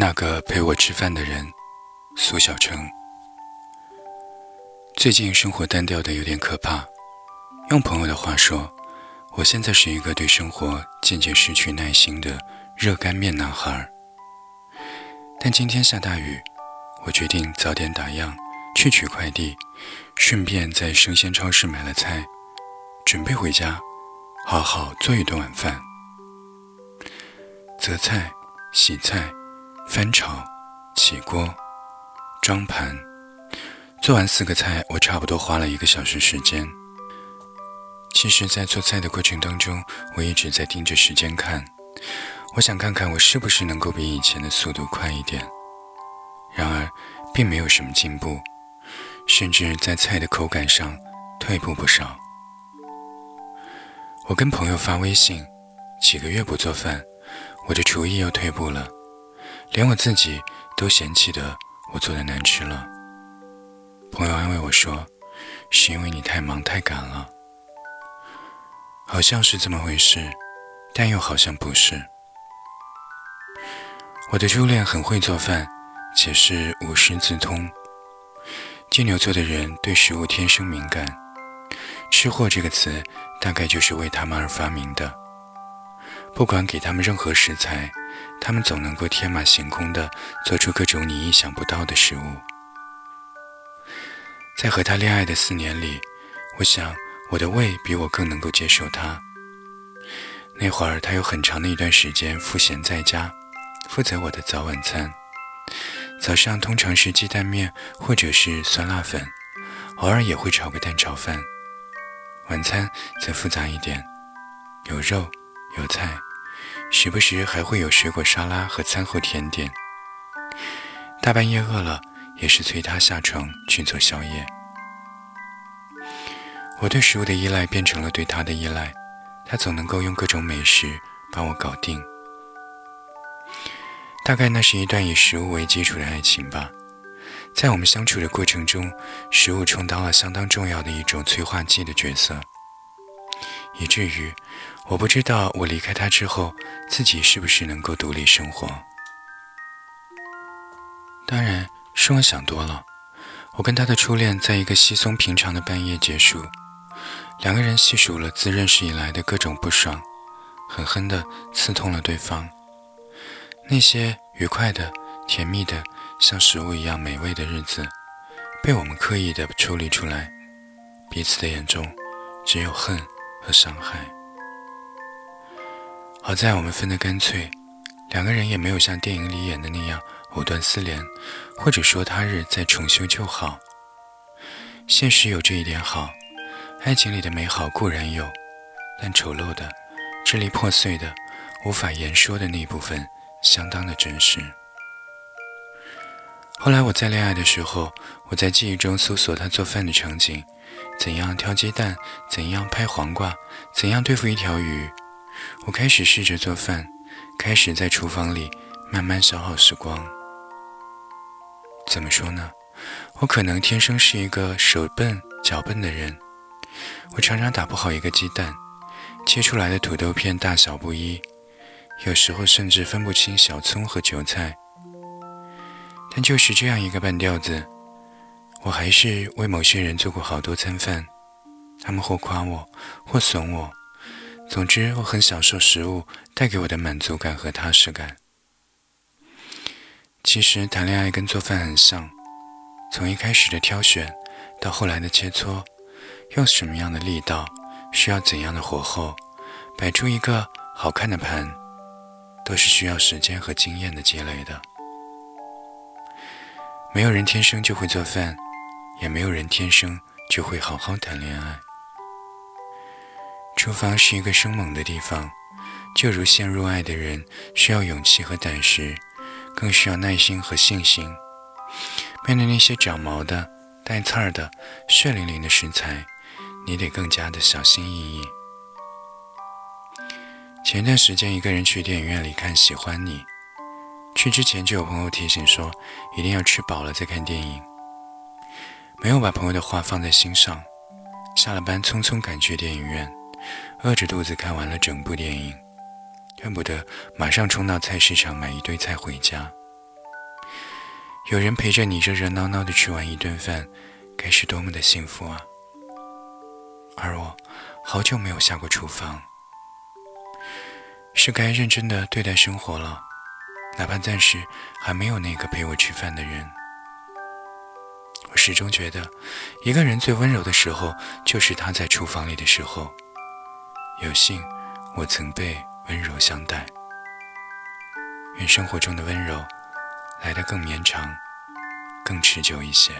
那个陪我吃饭的人，苏小成。最近生活单调的有点可怕。用朋友的话说，我现在是一个对生活渐渐失去耐心的热干面男孩。但今天下大雨，我决定早点打烊，去取快递，顺便在生鲜超市买了菜，准备回家，好好做一顿晚饭。择菜，洗菜。翻炒、起锅、装盘，做完四个菜，我差不多花了一个小时时间。其实，在做菜的过程当中，我一直在盯着时间看，我想看看我是不是能够比以前的速度快一点。然而，并没有什么进步，甚至在菜的口感上退步不少。我跟朋友发微信，几个月不做饭，我的厨艺又退步了。连我自己都嫌弃的我做的难吃了。朋友安慰我说：“是因为你太忙太赶了。”好像是这么回事，但又好像不是。我的初恋很会做饭，且是无师自通。金牛座的人对食物天生敏感，“吃货”这个词大概就是为他们而发明的。不管给他们任何食材。他们总能够天马行空地做出各种你意想不到的食物。在和他恋爱的四年里，我想我的胃比我更能够接受他。那会儿他有很长的一段时间赋闲在家，负责我的早晚餐。早上通常是鸡蛋面或者是酸辣粉，偶尔也会炒个蛋炒饭。晚餐则复杂一点，有肉有菜。时不时还会有水果沙拉和餐后甜点。大半夜饿了，也是催他下床去做宵夜。我对食物的依赖变成了对他的依赖，他总能够用各种美食把我搞定。大概那是一段以食物为基础的爱情吧。在我们相处的过程中，食物充当了相当重要的一种催化剂的角色，以至于。我不知道我离开他之后，自己是不是能够独立生活。当然是我想多了。我跟他的初恋在一个稀松平常的半夜结束，两个人细数了自认识以来的各种不爽，狠狠地刺痛了对方。那些愉快的、甜蜜的、像食物一样美味的日子，被我们刻意地抽离出来，彼此的眼中只有恨和伤害。好在我们分得干脆，两个人也没有像电影里演的那样藕断丝连，或者说他日再重修旧好。现实有这一点好，爱情里的美好固然有，但丑陋的、支离破碎的、无法言说的那一部分，相当的真实。后来我在恋爱的时候，我在记忆中搜索他做饭的场景：怎样挑鸡蛋，怎样拍黄瓜，怎样对付一条鱼。我开始试着做饭，开始在厨房里慢慢消耗时光。怎么说呢？我可能天生是一个手笨脚笨的人。我常常打不好一个鸡蛋，切出来的土豆片大小不一，有时候甚至分不清小葱和韭菜。但就是这样一个半吊子，我还是为某些人做过好多餐饭。他们或夸我，或损我。总之，我很享受食物带给我的满足感和踏实感。其实，谈恋爱跟做饭很像，从一开始的挑选，到后来的切磋，用什么样的力道，需要怎样的火候，摆出一个好看的盘，都是需要时间和经验的积累的。没有人天生就会做饭，也没有人天生就会好好谈恋爱。厨房是一个生猛的地方，就如陷入爱的人需要勇气和胆识，更需要耐心和信心。面对那些长毛的、带刺儿的、血淋淋的食材，你得更加的小心翼翼。前段时间一个人去电影院里看《喜欢你》，去之前就有朋友提醒说，一定要吃饱了再看电影。没有把朋友的话放在心上，下了班匆匆赶去电影院。饿着肚子看完了整部电影，恨不得马上冲到菜市场买一堆菜回家。有人陪着你热热闹闹的吃完一顿饭，该是多么的幸福啊！而我，好久没有下过厨房，是该认真的对待生活了，哪怕暂时还没有那个陪我吃饭的人。始终觉得，一个人最温柔的时候，就是他在厨房里的时候。有幸，我曾被温柔相待。愿生活中的温柔来得更绵长、更持久一些。